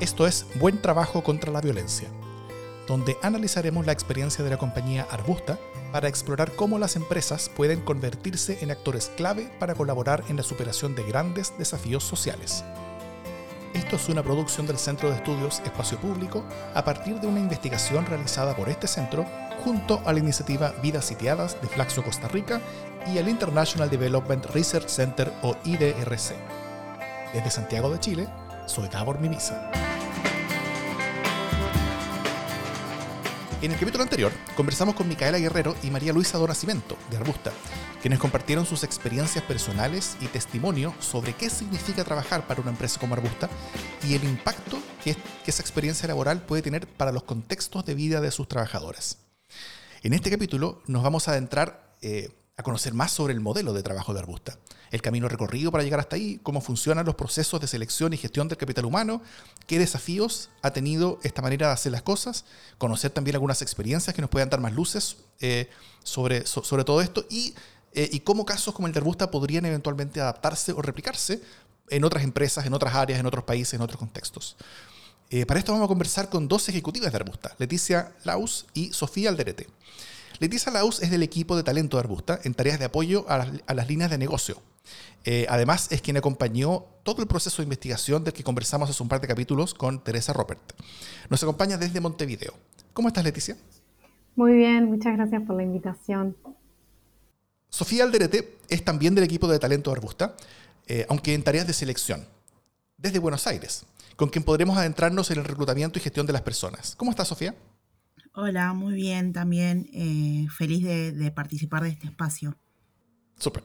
Esto es Buen Trabajo contra la Violencia, donde analizaremos la experiencia de la compañía Arbusta para explorar cómo las empresas pueden convertirse en actores clave para colaborar en la superación de grandes desafíos sociales. Esto es una producción del Centro de Estudios Espacio Público a partir de una investigación realizada por este centro junto a la iniciativa Vidas Sitiadas de Flaxo Costa Rica y el International Development Research Center o IDRC. Desde Santiago de Chile, soy Gabor Mimisa. En el capítulo anterior conversamos con Micaela Guerrero y María Luisa Donacimento, de Arbusta, quienes compartieron sus experiencias personales y testimonio sobre qué significa trabajar para una empresa como Arbusta y el impacto que, esa experiencia laboral puede tener para los contextos de vida de sus trabajadoras. En este capítulo nos vamos a adentrar eh, a conocer más sobre el modelo de trabajo de Arbusta, el camino recorrido para llegar hasta ahí, cómo funcionan los procesos de selección y gestión del capital humano, qué desafíos ha tenido esta manera de hacer las cosas, conocer también algunas experiencias que nos puedan dar más luces eh, sobre, sobre todo esto y, eh, y cómo casos como el de Arbusta podrían eventualmente adaptarse o replicarse en otras empresas, en otras áreas, en otros países, en otros contextos. Eh, para esto vamos a conversar con dos ejecutivas de Arbusta, Leticia Laus y Sofía Alderete. Leticia Laus es del equipo de talento de Arbusta en tareas de apoyo a las, líneas de negocio. Eh, además, es quien acompañó todo el proceso de investigación del que conversamos hace un par de capítulos con Teresa Robert. Nos acompaña desde Montevideo. ¿Cómo estás, Leticia? Muy bien, muchas gracias por la invitación. Sofía Alderete es también del equipo de talento de Arbusta, eh, aunque en tareas de selección, desde Buenos Aires, con quien podremos adentrarnos en el reclutamiento y gestión de las personas. ¿Cómo estás, Sofía? Hola, muy bien también. Eh, feliz de, participar de este espacio. Súper.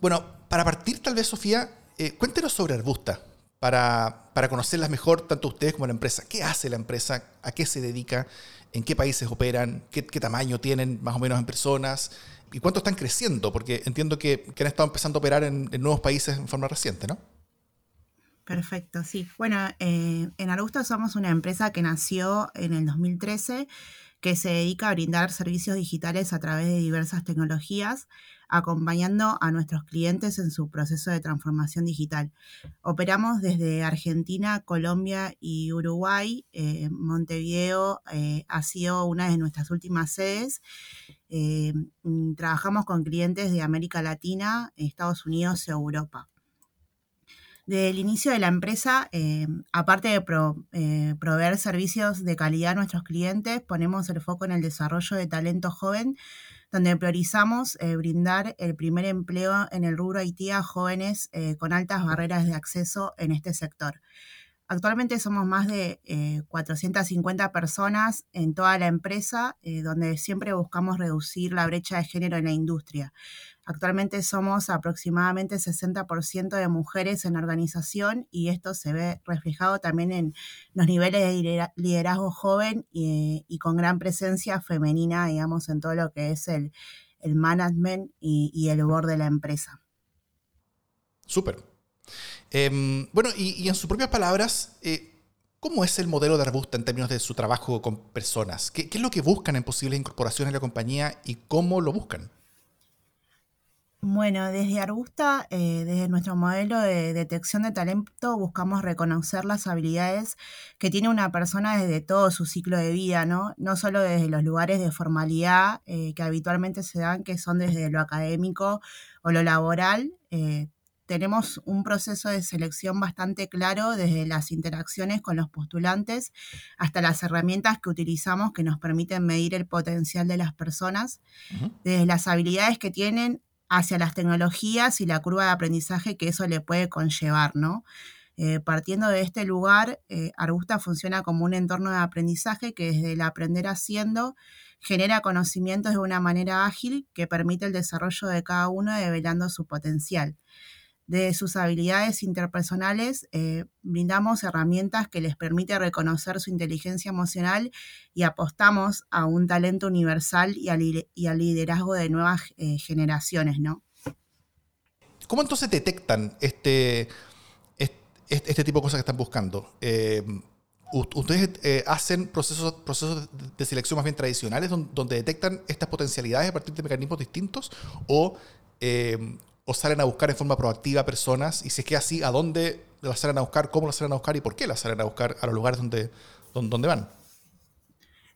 Bueno, para partir tal vez, Sofía, eh, cuéntenos sobre Arbusta, para, para, conocerlas mejor, tanto ustedes como la empresa. ¿Qué hace la empresa? ¿A qué se dedica? ¿En qué países operan? ¿Qué, tamaño tienen más o menos en personas? ¿Y cuánto están creciendo? Porque entiendo que, han estado empezando a operar en nuevos países en forma reciente, ¿no? Perfecto, sí. Bueno, eh, en Arbusta somos una empresa que nació en el 2013 que se dedica a brindar servicios digitales a través de diversas tecnologías, acompañando a nuestros clientes en su proceso de transformación digital. Operamos desde Argentina, Colombia y Uruguay. Eh, Montevideo eh, ha sido una de nuestras últimas sedes. trabajamos con clientes de América Latina, Estados Unidos y Europa. Desde el inicio de la empresa, eh, aparte de eh, proveer servicios de calidad a nuestros clientes, ponemos el foco en el desarrollo de talento joven, donde priorizamos eh, brindar el primer empleo en el rubro Haití a jóvenes con altas barreras de acceso en este sector. Actualmente somos más de 450 personas en toda la empresa, donde siempre buscamos reducir la brecha de género en la industria. Actualmente somos aproximadamente 60% de mujeres en la organización y esto se ve reflejado también en los niveles de liderazgo joven y, con gran presencia femenina, digamos, en todo lo que es el, management y, el board de la empresa. Súper. Em, bueno, y, en sus propias palabras, eh, ¿cómo es el modelo de Arbusta en términos de su trabajo con personas? ¿Qué, ¿Qué, es lo que buscan en posibles incorporaciones en la compañía y cómo lo buscan? Bueno, desde Arbusta, eh, desde nuestro modelo de detección de talento, buscamos reconocer las habilidades que tiene una persona desde todo su ciclo de vida, ¿no? No solo desde los lugares de formalidad eh, que habitualmente se dan, que son desde lo académico o lo laboral. Tenemos un proceso de selección bastante claro desde las interacciones con los postulantes hasta las herramientas que utilizamos que nos permiten medir el potencial de las personas, desde las habilidades que tienen hacia las tecnologías y la curva de aprendizaje que eso le puede conllevar, ¿no? Eh, partiendo de este lugar, eh, Arbusta funciona como un entorno de aprendizaje que desde el aprender haciendo genera conocimientos de una manera ágil que permite el desarrollo de cada uno develando su potencial de sus habilidades interpersonales, eh, brindamos herramientas que les permite reconocer su inteligencia emocional y apostamos a un talento universal y al, liderazgo de nuevas eh, generaciones, ¿no? ¿Cómo entonces detectan este, este, tipo de cosas que están buscando? Eh, ¿Ustedes hacen procesos, procesos de selección más bien tradicionales donde, detectan estas potencialidades a partir de mecanismos distintos? ¿O o salen a buscar en forma proactiva personas? Y si es que así, ¿a dónde las salen a buscar? ¿Cómo las salen a buscar? ¿Y por qué las salen a buscar a los lugares donde, donde, van?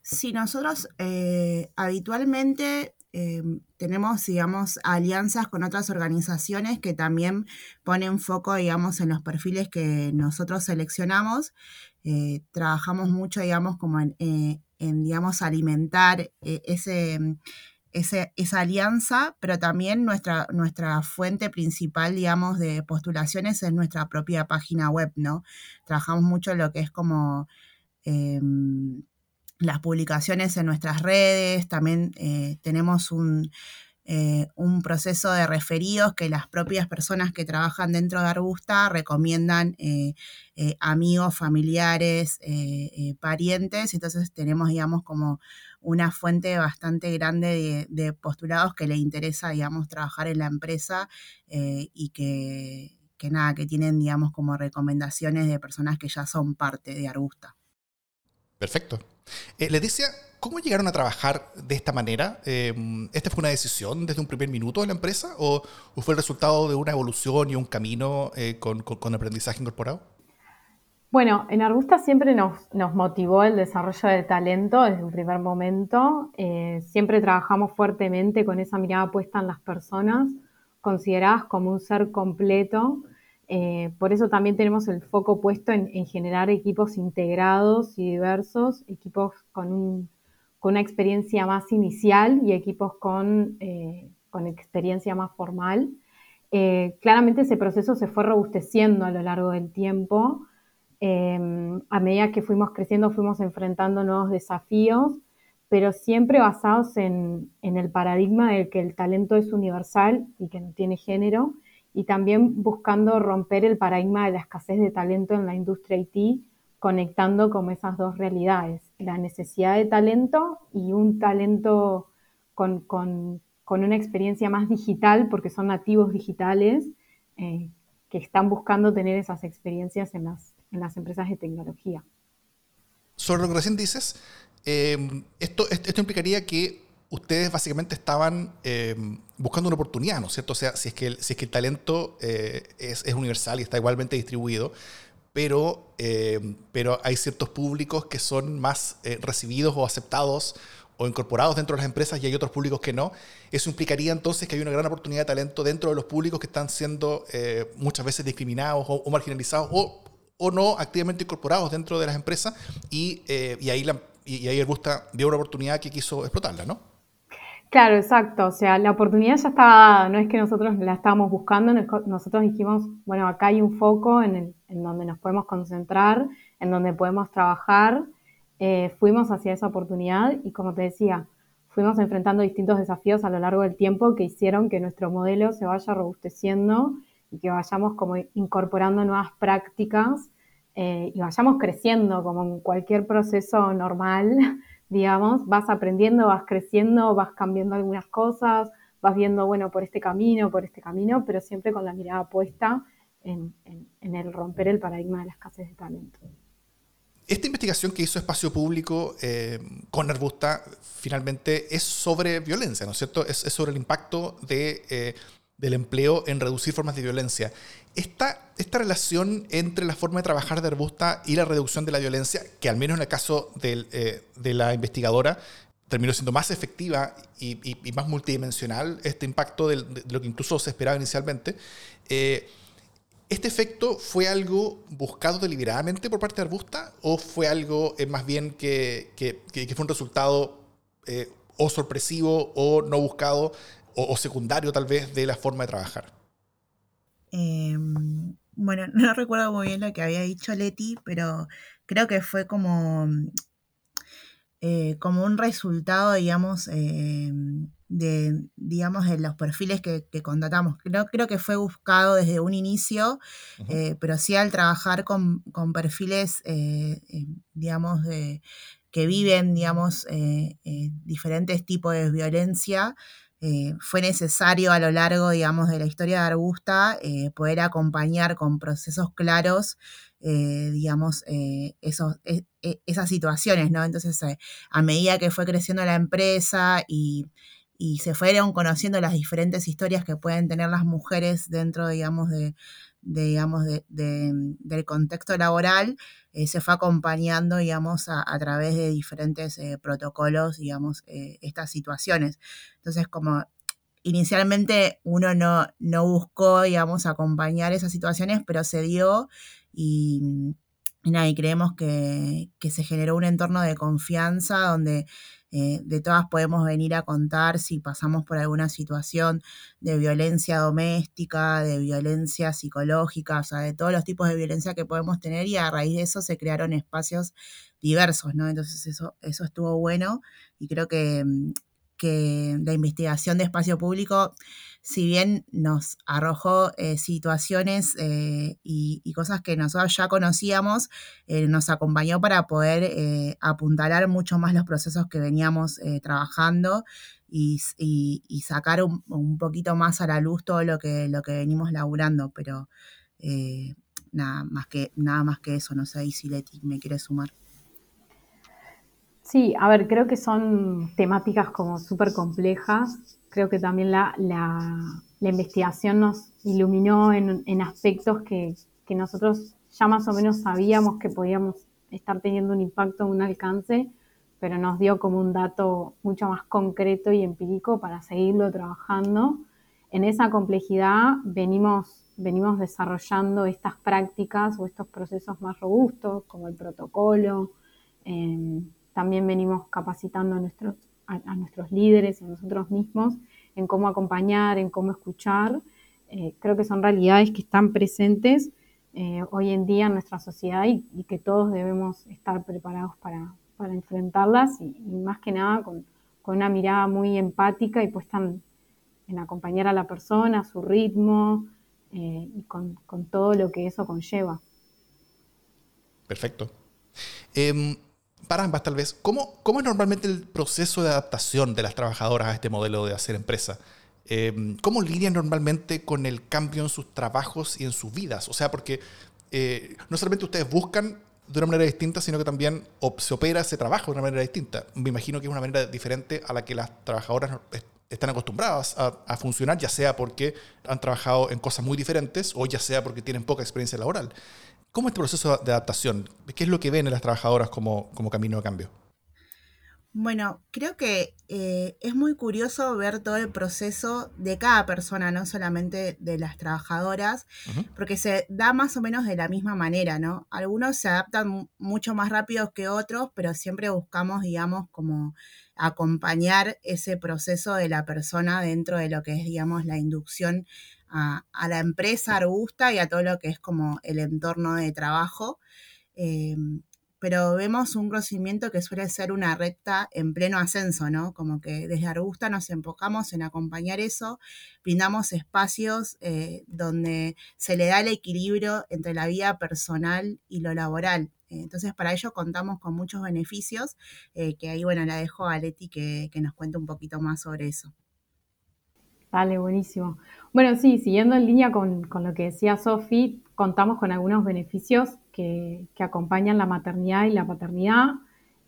Sí, nosotros eh, habitualmente eh, tenemos, digamos, alianzas con otras organizaciones que también ponen foco, digamos, en los perfiles que nosotros seleccionamos. Eh, trabajamos mucho, digamos, como en, en digamos, alimentar ese esa alianza, pero también nuestra, nuestra fuente principal, digamos, de postulaciones es nuestra propia página web, ¿no? Trabajamos mucho lo que es como em, las publicaciones en nuestras redes, también eh, tenemos un, eh, un proceso de referidos que las propias personas que trabajan dentro de Arbusta recomiendan eh, amigos, familiares, parientes, entonces tenemos, digamos, como una fuente bastante grande de, postulados que le interesa, digamos, trabajar en la empresa eh, y que, nada, que tienen, digamos, como recomendaciones de personas que ya son parte de Arbusta. Perfecto. Eh, Leticia, ¿cómo llegaron a trabajar de esta manera? Eh, ¿Esta fue una decisión desde un primer minuto de la empresa o, fue el resultado de una evolución y un camino con aprendizaje incorporado? Bueno, en Arbusta siempre nos, motivó el desarrollo del talento desde un primer momento. Eh, siempre trabajamos fuertemente con esa mirada puesta en las personas, consideradas como un ser completo. Eh, por eso también tenemos el foco puesto en, generar equipos integrados y diversos, equipos con, una experiencia más inicial y equipos con, eh, con experiencia más formal. claramente ese proceso se fue robusteciendo a lo largo del tiempo. Em, a medida que fuimos creciendo fuimos enfrentando nuevos desafíos, pero siempre basados en, el paradigma de que el talento es universal y que no tiene género, y también buscando romper el paradigma de la escasez de talento en la industria IT, conectando con esas dos realidades, la necesidad de talento y un talento con, una experiencia más digital, porque son nativos digitales, eh, que están buscando tener esas experiencias en las, en las empresas de tecnología. Sobre lo que recién dices, em, esto, esto implicaría que ustedes básicamente estaban em, buscando una oportunidad, ¿no es cierto? O sea, si es que el, si es que el talento eh, es, es, universal y está igualmente distribuido, pero, em, pero hay ciertos públicos que son más eh, recibidos o aceptados o incorporados dentro de las empresas y hay otros públicos que no. Eso implicaría entonces que hay una gran oportunidad de talento dentro de los públicos que están siendo eh, muchas veces discriminados o, marginalizados o, o, no activamente incorporados dentro de las empresas y, eh, ahí, ahí el Busta vio una oportunidad que quiso explotarla, ¿no? Claro, exacto. O sea, la oportunidad ya estaba dada, no es que nosotros la estábamos buscando, nosotros dijimos, bueno, acá hay un foco en, en donde nos podemos concentrar, en donde podemos trabajar eh, fuimos hacia esa oportunidad y como te decía, fuimos enfrentando distintos desafíos a lo largo del tiempo que hicieron que nuestro modelo se vaya robusteciendo que vayamos como incorporando nuevas prácticas eh, y vayamos creciendo como en cualquier proceso normal, digamos, vas aprendiendo, vas creciendo, vas cambiando algunas cosas, vas viendo, bueno, por este camino, por este camino, pero siempre con la mirada puesta en, en el romper el paradigma de la escasez de talento. Esta investigación que hizo Espacio Público eh, con Arbusta finalmente es sobre violencia, ¿no es cierto? Es, sobre el impacto de, eh, del empleo en reducir formas de violencia. Esta, esta relación entre la forma de trabajar de Arbusta y la reducción de la violencia, que al menos en el caso eh, de la investigadora terminó siendo más efectiva y, más multidimensional, este impacto de, lo que incluso se esperaba inicialmente, ¿Este efecto fue algo buscado deliberadamente por parte de Arbusta o fue algo eh, más bien que, fue un resultado eh, o sorpresivo o no buscado o, secundario tal vez de la forma de trabajar? Em, bueno, no recuerdo muy bien lo que había dicho Leti, pero creo que fue como, eh, como un resultado, digamos, em, de, digamos, de los perfiles que, que contratamos. Creo, creo que fue buscado desde un inicio, eh, pero sí al trabajar con, perfiles, eh, eh, digamos, de, que viven, digamos, diferentes tipos de violencia, fue necesario a lo largo, digamos, de la historia de Arbusta poder acompañar con procesos claros digamos, esos, e, e, esas situaciones, ¿no? Entonces, a medida que fue creciendo la empresa y, y se fueron conociendo las diferentes historias que pueden tener las mujeres dentro, digamos, de, digamos, del contexto laboral, eh, se fue acompañando, digamos, a, través de diferentes eh, protocolos, digamos, eh, estas situaciones. Entonces, como inicialmente uno no, no buscó, digamos, acompañar esas situaciones, pero se dio y, y, creemos que, que se generó un entorno de confianza donde eh, de todas podemos venir a contar si pasamos por alguna situación de violencia doméstica, de violencia psicológica, o sea, de todos los tipos de violencia que podemos tener y a raíz de eso se crearon espacios diversos, ¿no? Entonces eso, eso estuvo bueno y creo que, que la investigación de espacio público si bien nos arrojó eh, situaciones eh, y, cosas que nosotros ya conocíamos, eh, nos acompañó para poder apuntalar mucho más los procesos que veníamos trabajando y, sacar un, poquito más a la luz todo lo que, lo que venimos laburando, pero nada, más que, nada más que eso, no sé si Leti me quiere sumar. Sí, a ver, creo que son temáticas como súper complejas creo que también la, investigación nos iluminó en, aspectos que, nosotros ya más o menos sabíamos que podíamos estar teniendo un impacto, un alcance, pero nos dio como un dato mucho más concreto y empírico para seguirlo trabajando. En esa complejidad venimos, venimos desarrollando estas prácticas o estos procesos más robustos, como el protocolo. Eh, también venimos capacitando a nuestros a, nuestros líderes y a nosotros mismos en cómo acompañar, en cómo escuchar. Eh, creo que son realidades que están presentes eh, hoy en día en nuestra sociedad y, que todos debemos estar preparados para, enfrentarlas y, más que nada con, una mirada muy empática y puesta en, acompañar a la persona, a su ritmo eh, y con, con, todo lo que eso conlleva. Perfecto. Em, para ambas tal vez, ¿cómo, ¿cómo, es normalmente el proceso de adaptación de las trabajadoras a este modelo de hacer empresa? Eh, ¿Cómo lidian normalmente con el cambio en sus trabajos y en sus vidas? O sea, porque eh, no solamente ustedes buscan de una manera distinta, sino que también se opera ese trabajo de una manera distinta. Me imagino que es una manera diferente a la que las trabajadoras están acostumbradas a, funcionar, ya sea porque han trabajado en cosas muy diferentes o ya sea porque tienen poca experiencia laboral. ¿Cómo es este proceso de adaptación? ¿Qué es lo que ven en las trabajadoras como, como camino de cambio? Bueno, creo que eh, es muy curioso ver todo el proceso de cada persona, no solamente de las trabajadoras, porque se da más o menos de la misma manera, ¿no? Algunos se adaptan mucho más rápido que otros, pero siempre buscamos, digamos, como acompañar ese proceso de la persona dentro de lo que es, digamos, la inducción a, la empresa Arbusta y a todo lo que es como el entorno de trabajo. Em, pero vemos un crecimiento que suele ser una recta en pleno ascenso, ¿no? Como que desde Arbusta nos enfocamos en acompañar eso, brindamos espacios eh, donde se le da el equilibrio entre la vida personal y lo laboral. Entonces, para ello contamos con muchos beneficios, eh, que ahí, bueno, la dejo a Leti que, que nos cuente un poquito más sobre eso. Vale, buenísimo. Bueno, sí, siguiendo en línea con, lo que decía Sofi, contamos con algunos beneficios que, acompañan la maternidad y la paternidad,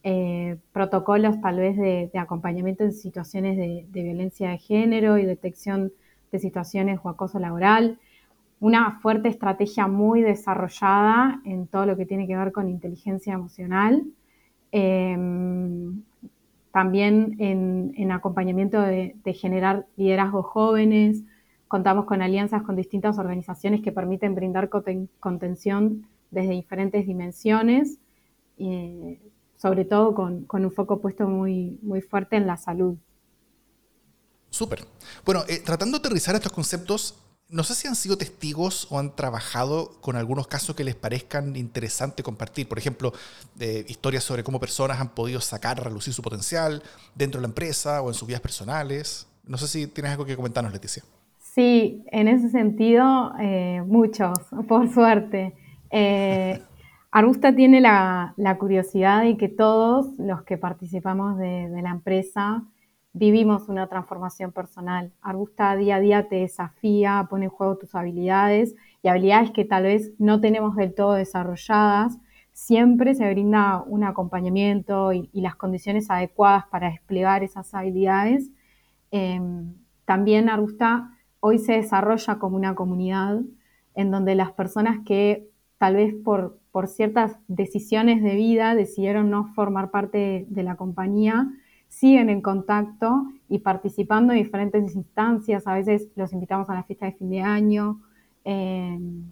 eh, protocolos tal vez de, acompañamiento en situaciones de, violencia de género y detección de situaciones o acoso laboral, una fuerte estrategia muy desarrollada en todo lo que tiene que ver con inteligencia emocional, em, también en, acompañamiento de, generar liderazgos jóvenes. Contamos con alianzas con distintas organizaciones que permiten brindar contención desde diferentes dimensiones, sobre todo con, un foco puesto muy, muy fuerte en la salud. Súper. Bueno, eh, tratando de aterrizar estos conceptos, no sé si han sido testigos o han trabajado con algunos casos que les parezcan interesantes compartir. Por ejemplo, historias sobre cómo personas han podido sacar a relucir su potencial dentro de la empresa o en sus vidas personales. No sé si tienes algo que comentarnos, Leticia. Sí, en ese sentido, eh, muchos, por suerte. Eh, Arbusta tiene la, curiosidad de que todos los que participamos de la empresa vivimos una transformación personal. Arbusta día a día te desafía, pone en juego tus habilidades y habilidades que tal vez no tenemos del todo desarrolladas. Siempre se brinda un acompañamiento y, las condiciones adecuadas para desplegar esas habilidades. Em, también Argusta hoy se desarrolla como una comunidad en donde las personas que tal vez por, por ciertas decisiones de vida decidieron no formar parte de, la compañía, siguen en contacto y participando en diferentes instancias. A veces los invitamos a la fiesta de fin de año. Em,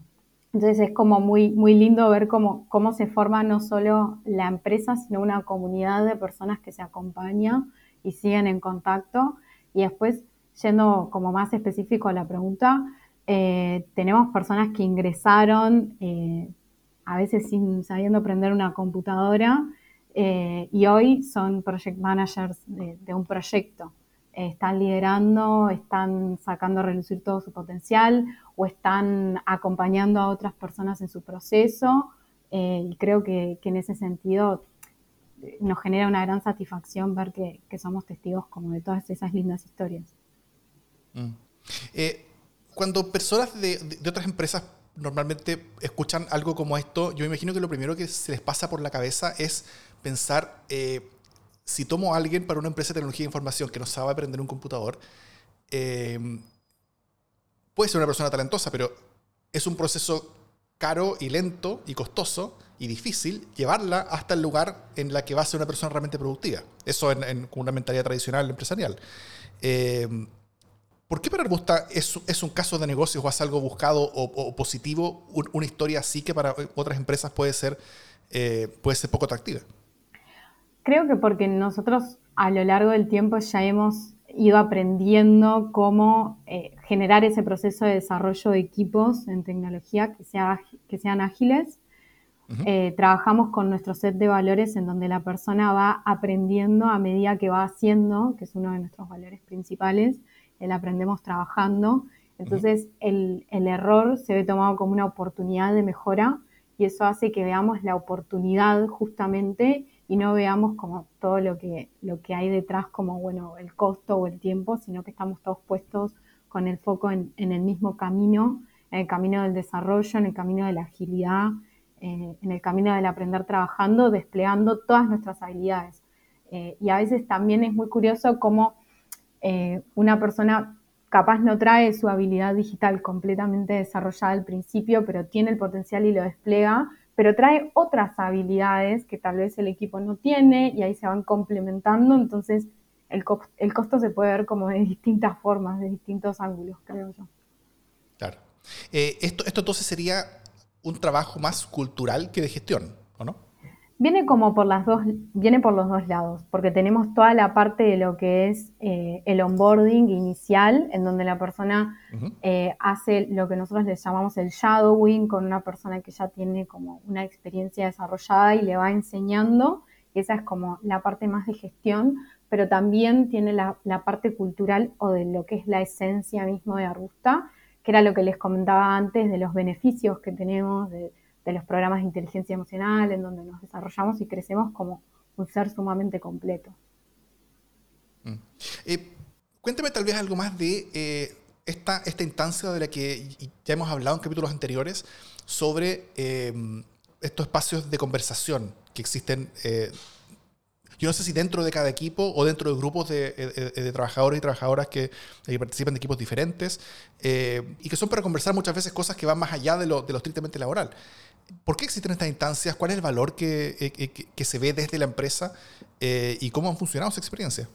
entonces es como muy, muy lindo ver cómo, cómo se forma no solo la empresa, sino una comunidad de personas que se acompañan y siguen en contacto. Y después, yendo como más específico a la pregunta, eh, tenemos personas que ingresaron eh, a veces sin sabiendo aprender una computadora eh, y hoy son project managers de, un proyecto. están liderando, están sacando a relucir todo su potencial o están acompañando a otras personas en su proceso. y creo que, en ese sentido nos genera una gran satisfacción ver que, somos testigos como de todas esas lindas historias. Mm cuando personas de, otras empresas normalmente escuchan algo como esto, yo imagino que lo primero que se les pasa por la cabeza es pensar, eh, si tomo a alguien para una empresa de tecnología de información que no sabe aprender un computador, eh, puede ser una persona talentosa, pero es un proceso caro y lento y costoso y difícil llevarla hasta el lugar en la que va a ser una persona realmente productiva. Eso en, una mentalidad tradicional empresarial. Eh, ¿Por qué para Arbusta es, un caso de negocio o es algo buscado o, positivo, una historia así que para otras empresas puede ser, eh, puede ser poco atractiva? Creo que porque nosotros a lo largo del tiempo ya hemos ido aprendiendo cómo eh, generar ese proceso de desarrollo de equipos en tecnología que, sea, que sean ágiles. Eh, trabajamos con nuestro set de valores en donde la persona va aprendiendo a medida que va haciendo, que es uno de nuestros valores principales, el aprendemos trabajando. Entonces el, error se ve tomado como una oportunidad de mejora y eso hace que veamos la oportunidad justamente y no veamos como todo lo que, lo que hay detrás como, bueno, el costo o el tiempo, sino que estamos todos puestos con el foco en, el mismo camino, en el camino del desarrollo, en el camino de la agilidad, eh, en el camino del aprender trabajando, desplegando todas nuestras habilidades. Eh, y a veces también es muy curioso cómo eh, una persona capaz no trae su habilidad digital completamente desarrollada al principio, pero tiene el potencial y lo despliega, pero trae otras habilidades que tal vez el equipo no tiene y ahí se van complementando, entonces el, costo se puede ver como de distintas formas, de distintos ángulos, creo yo. Claro. Eh, esto, esto entonces sería un trabajo más cultural que de gestión, ¿o no? Viene como por las dos, viene por los dos lados, porque tenemos toda la parte de lo que es eh, el onboarding inicial, en donde la persona eh, hace lo que nosotros le llamamos el shadowing con una persona que ya tiene como una experiencia desarrollada y le va enseñando, y esa es como la parte más de gestión, pero también tiene la, la parte cultural o de lo que es la esencia mismo de Arbusta, que era lo que les comentaba antes de los beneficios que tenemos, de, de los programas de inteligencia emocional, en donde nos desarrollamos y crecemos como un ser sumamente completo. Mm. Eh, cuéntame tal vez algo más de eh, esta, esta instancia de la que ya hemos hablado en capítulos anteriores sobre em, estos espacios de conversación que existen. Eh, yo no sé si dentro de cada equipo o dentro de grupos de, trabajadores y trabajadoras que, participan de equipos diferentes y que son para conversar muchas veces cosas que van más allá de lo, de lo estrictamente laboral. ¿Por qué existen estas instancias? ¿Cuál es el valor que, eh, se ve desde la empresa eh, y cómo han funcionado su experiencia?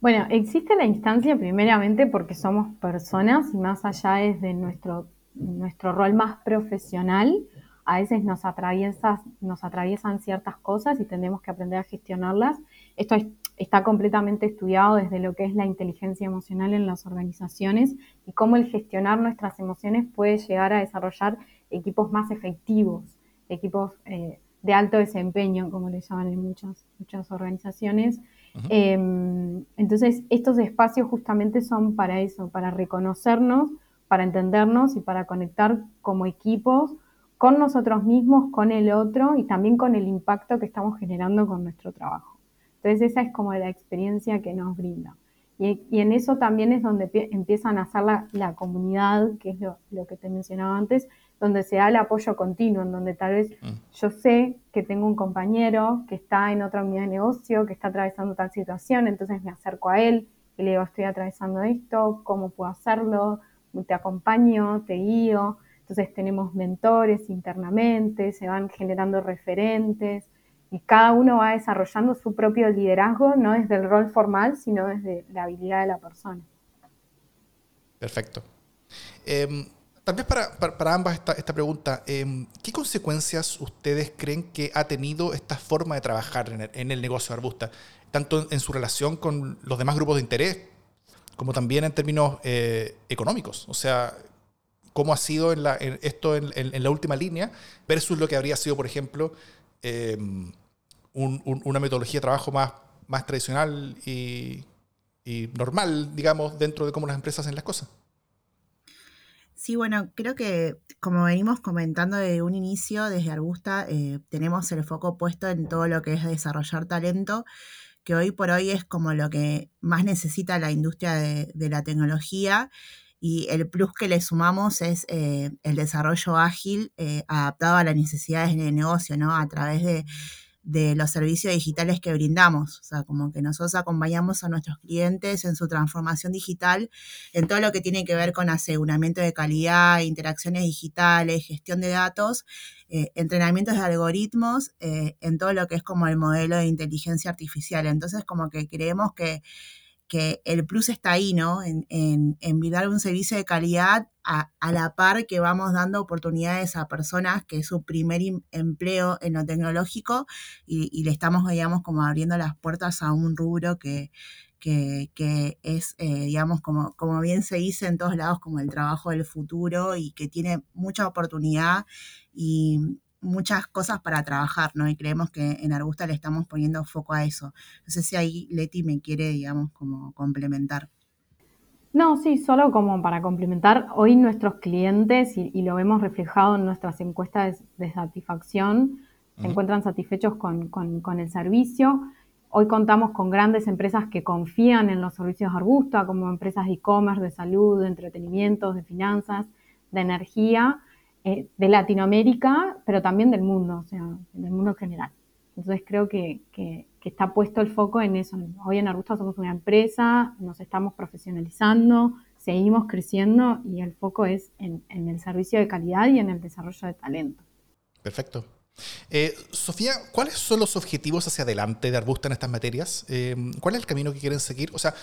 Bueno, existe la instancia primeramente porque somos personas y más allá desde nuestro, nuestro rol más profesional, a veces nos, nos atraviesan ciertas cosas y tenemos que aprender a gestionarlas. Esto está completamente estudiado desde lo que es la inteligencia emocional en las organizaciones y cómo el gestionar nuestras emociones puede llegar a desarrollar equipos más efectivos, equipos eh, de alto desempeño, como le llaman en muchas, muchas organizaciones. Em, entonces, estos espacios justamente son para eso, para reconocernos, para entendernos y para conectar como equipos con nosotros mismos, con el otro y también con el impacto que estamos generando con nuestro trabajo. Entonces, esa es como la experiencia que nos brinda. Y, en eso también es donde empiezan a hacer la, comunidad, que es lo, lo, que te mencionaba antes, donde se da el apoyo continuo, en donde tal vez mm. yo sé que tengo un compañero que está en otra unidad de negocio, que está atravesando tal situación, entonces me acerco a él y le digo, estoy atravesando esto, ¿cómo puedo hacerlo? Te acompaño, te guío. Entonces tenemos mentores internamente, se van generando referentes y cada uno va desarrollando su propio liderazgo, no desde el rol formal, sino desde la habilidad de la persona. Perfecto. Em, tal vez para, ambas esta, pregunta, em, ¿qué consecuencias ustedes creen que ha tenido esta forma de trabajar en el, negocio de Arbusta? Tanto en, su relación con los demás grupos de interés, como también en términos eh, económicos. O sea, ¿cómo ha sido esto en, la última línea versus lo que habría sido, por ejemplo, em, una metodología de trabajo más, tradicional y, y normal, digamos, dentro de cómo las empresas hacen las cosas? Sí, bueno, creo que como venimos comentando desde un inicio, desde Arbusta, eh, tenemos el foco puesto en todo lo que es desarrollar talento, que hoy por hoy es como lo que más necesita la industria de, la tecnología y el plus que le sumamos es eh, el desarrollo ágil eh, adaptado a las necesidades del negocio, ¿no? A través de de los servicios digitales que brindamos. O sea, como que nosotros acompañamos a nuestros clientes en su transformación digital, en todo lo que tiene que ver con aseguramiento de calidad, interacciones digitales, gestión de datos, eh, entrenamientos de algoritmos, en todo lo que es como el modelo de inteligencia artificial. Entonces, como que creemos que que el plus está ahí, ¿no? En, en, en brindar un servicio de calidad a, la par que vamos dando oportunidades a personas que es su primer empleo en lo tecnológico y, le estamos, digamos, como abriendo las puertas a un rubro que, que, que es, eh, digamos, como, como bien se dice en todos lados, como el trabajo del futuro y que tiene mucha oportunidad y, muchas cosas para trabajar, ¿no? Y creemos que en Arbusta le estamos poniendo foco a eso. No sé si ahí Leti me quiere, digamos, como complementar. No, sí, solo como para complementar, hoy nuestros clientes, y, lo vemos reflejado en nuestras encuestas de, satisfacción, se encuentran satisfechos con, con, el servicio. Hoy contamos con grandes empresas que confían en los servicios de Arbusta, como empresas de e-commerce, de salud, de entretenimiento, de finanzas, de energía, eh, de Latinoamérica, pero también del mundo, o sea, del mundo en general. Entonces creo que, está puesto el foco en eso. Hoy en Arbusta somos una empresa, nos estamos profesionalizando, seguimos creciendo y el foco es en, el servicio de calidad y en el desarrollo de talento. Perfecto. Eh, Sofía, ¿cuáles son los objetivos hacia adelante de Arbusta en estas materias? Eh, ¿Cuál es el camino que quieren seguir? O sea,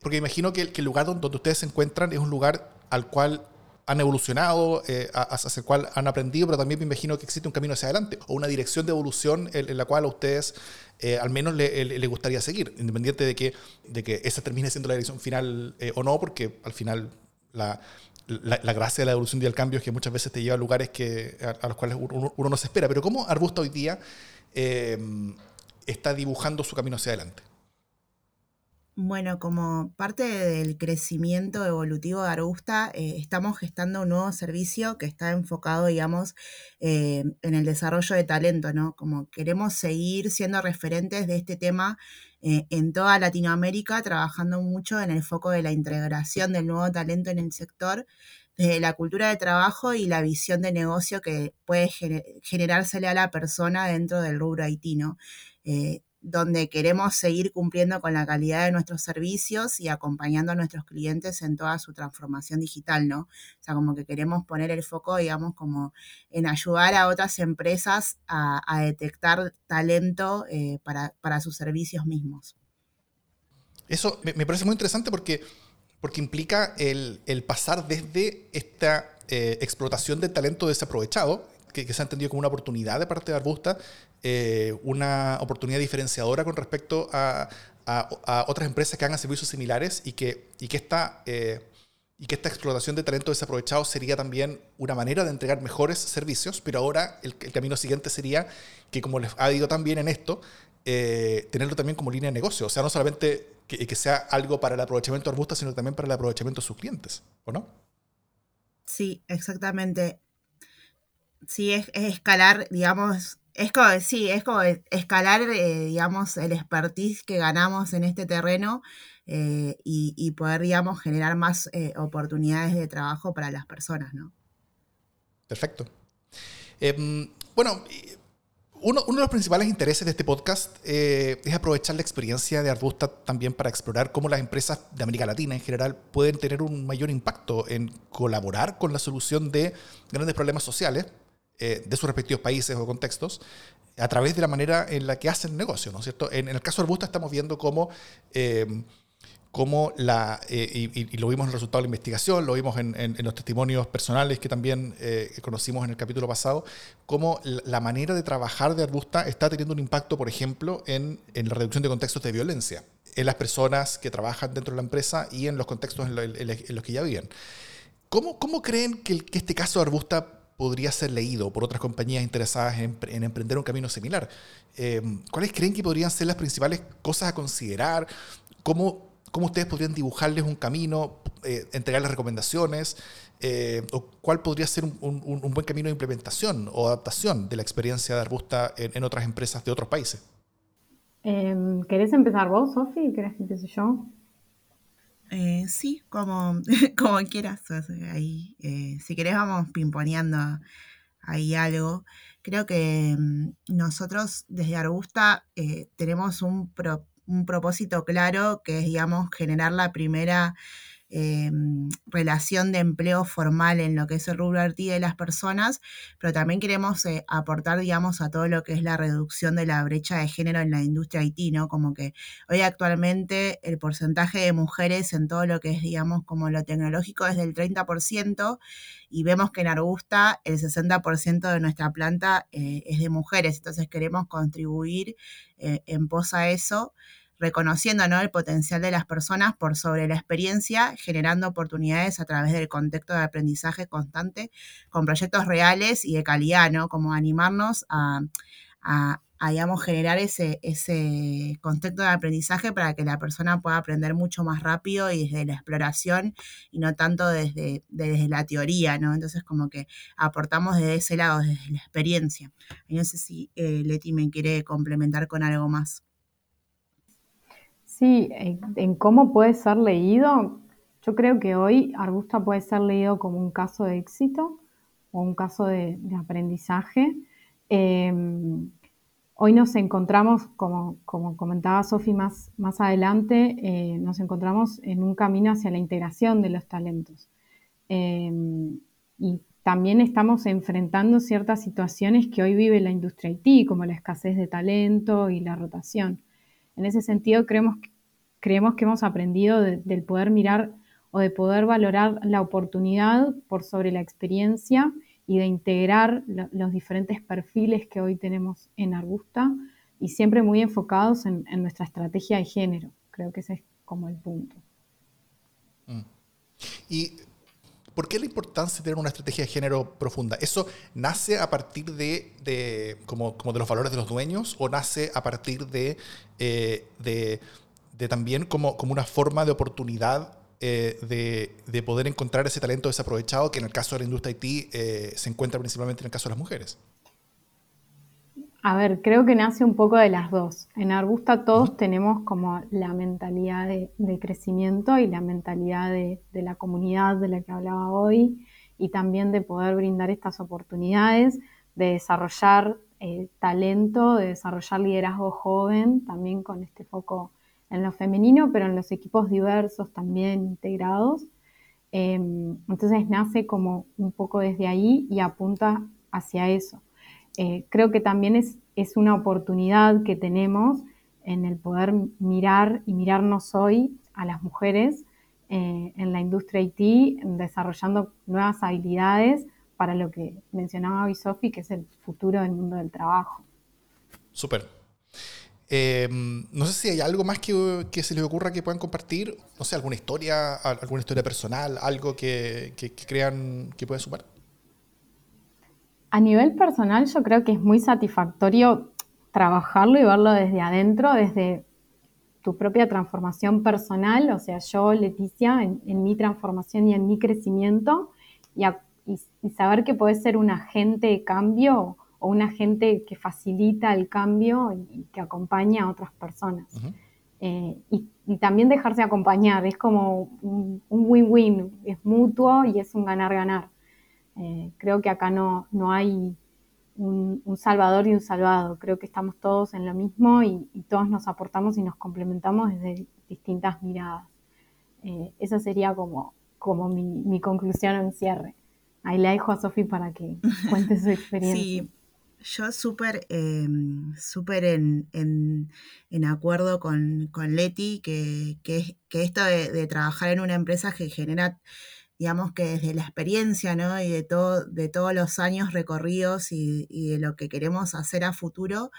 porque imagino que, que el lugar donde ustedes se encuentran es un lugar al cual han evolucionado, eh, hacia el cual han aprendido, pero también me imagino que existe un camino hacia adelante o una dirección de evolución en, la cual a ustedes eh, al menos le, gustaría seguir, independiente de que, de que esa termine siendo la dirección final eh, o no, porque al final la, la, gracia de la evolución y el cambio es que muchas veces te lleva a lugares que, a, los cuales uno, uno, no se espera. Pero ¿cómo Arbusta hoy día está dibujando su camino hacia adelante? Bueno, como parte del crecimiento evolutivo de Arbusta, eh, estamos gestando un nuevo servicio que está enfocado, digamos, eh, en el desarrollo de talento, ¿no? Como queremos seguir siendo referentes de este tema eh, en toda Latinoamérica, trabajando mucho en el foco de la integración del nuevo talento en el sector, desde la cultura de trabajo y la visión de negocio que puede generársele a la persona dentro del rubro haitino donde queremos seguir cumpliendo con la calidad de nuestros servicios y acompañando a nuestros clientes en toda su transformación digital, ¿no? O sea, como que queremos poner el foco, digamos, como en ayudar a otras empresas a, detectar talento eh, para, sus servicios mismos. Eso me, parece muy interesante porque, porque implica el, pasar desde esta eh, explotación del talento desaprovechado, que, se ha entendido como una oportunidad de parte de Arbusta, eh, una oportunidad diferenciadora con respecto a, otras empresas que hagan servicios similares y que, y que esta... Eh, y que esta explotación de talento desaprovechado sería también una manera de entregar mejores servicios, pero ahora el, camino siguiente sería que, como les ha dicho también en esto, eh, tenerlo también como línea de negocio. O sea, no solamente que, que, sea algo para el aprovechamiento de Arbusta, sino también para el aprovechamiento de sus clientes, ¿o no? Sí, exactamente sí, es, escalar, digamos, es como, sí, es como escalar, eh, digamos, el expertise que ganamos en este terreno eh, y, poder, digamos, generar más eh, oportunidades de trabajo para las personas, ¿no? Perfecto. Em, bueno, uno, de los principales intereses de este podcast es aprovechar la experiencia de Arbusta también para explorar cómo las empresas de América Latina en general pueden tener un mayor impacto en colaborar con la solución de grandes problemas sociales eh, de sus respectivos países o contextos a través de la manera en la que hacen negocio, ¿no es cierto? En, el caso de Arbusta estamos viendo cómo... Eh, cómo la, eh, y, lo vimos en el resultado de la investigación, lo vimos en, los testimonios personales que también eh, conocimos en el capítulo pasado, cómo la manera de trabajar de Arbusta está teniendo un impacto, por ejemplo, en, la reducción de contextos de violencia en las personas que trabajan dentro de la empresa y en los contextos en, los que ya viven. ¿Cómo, cómo creen que, este caso de Arbusta podría ser leído por otras compañías interesadas en, emprender un camino similar? Eh, ¿Cuáles creen que podrían ser las principales cosas a considerar? ¿Cómo cómo ustedes podrían dibujarles un camino, eh, entregarles recomendaciones, eh, o cuál podría ser un, buen camino de implementación o adaptación de la experiencia de Arbusta en, otras empresas de otros países. Em, ¿Querés empezar vos, Sofi? ¿Querés que empiece yo? Eh, sí, como, como quieras. Ahí, si querés vamos pimponeando ahí algo. Creo que em, nosotros desde Arbusta tenemos un, pro, un propósito claro que es, digamos, generar la primera eh, relación de empleo formal en lo que es el rubro arti de las personas, pero también queremos eh, aportar, digamos, a todo lo que es la reducción de la brecha de género en la industria IT, ¿no? Como que hoy actualmente el porcentaje de mujeres en todo lo que es, digamos, como lo tecnológico es del 30% y vemos que en Arbusta el 60% de nuestra planta eh, es de mujeres, entonces queremos contribuir en pos a eso reconociendo el potencial de las personas por sobre la experiencia, generando oportunidades a través del contexto de aprendizaje constante con proyectos reales y de calidad, ¿no? Como animarnos a, digamos, generar ese, ese contexto de aprendizaje para que la persona pueda aprender mucho más rápido y desde la exploración y no tanto desde, desde la teoría, ¿no? Entonces, como que aportamos desde ese lado, desde la experiencia. Y no sé si eh, Leti me quiere complementar con algo más. Sí, en, cómo puede ser leído, yo creo que hoy Arbusta puede ser leído como un caso de éxito o un caso de, aprendizaje. Em, hoy nos encontramos, como, comentaba Sofi más, más adelante, eh, nos encontramos en un camino hacia la integración de los talentos. Em, y también estamos enfrentando ciertas situaciones que hoy vive la industria IT, como la escasez de talento y la rotación. En ese sentido, creemos, que hemos aprendido del poder mirar o de poder valorar la oportunidad por sobre la experiencia y de integrar los diferentes perfiles que hoy tenemos en Arbusta y siempre muy enfocados en, nuestra estrategia de género. Creo que ese es como el punto. Mm. Y ¿Por qué la importancia de tener una estrategia de género profunda? ¿Eso nace a partir de, como, de los valores de los dueños o nace a partir de, eh, de, también como, como una forma de oportunidad eh, de, poder encontrar ese talento desaprovechado que en el caso de la industria IT eh, se encuentra principalmente en el caso de las mujeres? A ver, creo que nace un poco de las dos. En Arbusta todos tenemos como la mentalidad de, crecimiento y la mentalidad de, la comunidad de la que hablaba hoy y también de poder brindar estas oportunidades, de desarrollar eh, talento, de desarrollar liderazgo joven, también con este foco en lo femenino, pero en los equipos diversos también integrados. Em, entonces nace como un poco desde ahí y apunta hacia eso. Eh, creo que también es, es, una oportunidad que tenemos en el poder mirar y mirarnos hoy a las mujeres eh, en la industria IT, desarrollando nuevas habilidades para lo que mencionaba hoy Sofi, que es el futuro del mundo del trabajo. Súper. Eh, no sé si hay algo más que, que, se les ocurra que puedan compartir, no sé, alguna historia, alguna historia personal, algo que, que, que crean que puede sumar. A nivel personal yo creo que es muy satisfactorio trabajarlo y verlo desde adentro, desde tu propia transformación personal, o sea, yo, Leticia, en, mi transformación y en mi crecimiento, y, saber que puedes ser un agente de cambio o un agente que facilita el cambio y, que acompaña a otras personas. Eh, y, también dejarse acompañar, es como un win-win, es mutuo y es un ganar-ganar. Eh, creo que acá no, no, hay, un, salvador y un salvado. Creo que estamos todos en lo mismo y, todos nos aportamos y nos complementamos desde distintas miradas. Eh, esa sería como, como mi, conclusión en cierre. Ahí le dejo a Sofi para que cuente su experiencia. Sí, yo súper súper en, en, acuerdo con, con Leti, que, que, esto de, de, trabajar en una empresa que genera digamos que desde la experiencia, ¿no? Y de, todo, de todos los años recorridos y, de lo que queremos hacer a futuro,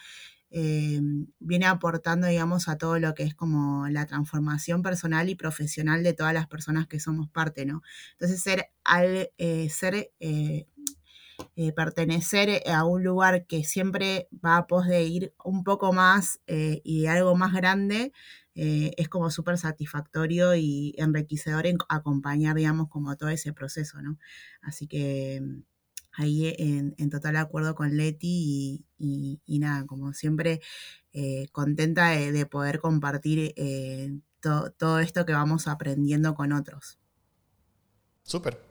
eh, viene aportando, digamos, a todo lo que es como la transformación personal y profesional de todas las personas que somos parte, ¿no? Entonces, ser, al, eh, ser eh, pertenecer a un lugar que siempre va a pos de ir un poco más y de algo más grande, eh, es como súper satisfactorio y enriquecedor en acompañar, digamos, como todo ese proceso, ¿no? Así que mm, ahí en, total acuerdo con Leti y, nada, como siempre, eh, contenta de, poder compartir eh, todo esto que vamos aprendiendo con otros. Súper.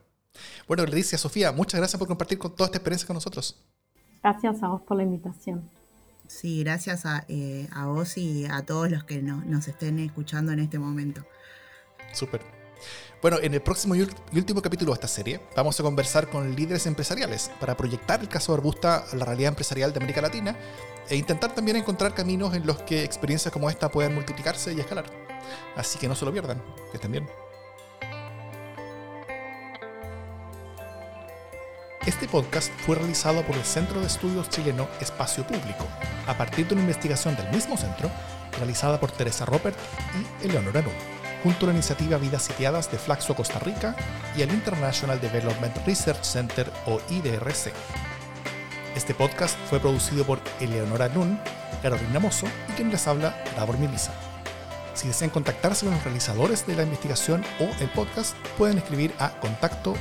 Bueno, Leticia, Sofía, muchas gracias por compartir con toda esta experiencia con nosotros. Gracias a vos por la invitación. Sí, gracias eh, a, vos y a todos los que nos estén escuchando en este momento. Súper. Bueno, en el próximo y último capítulo de esta serie vamos a conversar con líderes empresariales para proyectar el caso de Arbusta a la realidad empresarial de América Latina e intentar también encontrar caminos en los que experiencias como esta puedan multiplicarse y escalar. Así que no se lo pierdan, que estén bien. Este podcast fue realizado por el Centro de Estudios Chileno Espacio Público, a partir de una investigación del mismo centro, realizada por Teresa Robert y Eleonora Nun, junto a la iniciativa Vidas Sitiadas de Flaxo Costa Rica y el International Development Research Center o IDRC. Este podcast fue producido por Eleonora Nun, Carolina Mozo y quien les habla, Davor Milisa. Si desean contactarse con los realizadores de la investigación o el podcast, pueden escribir a contacto.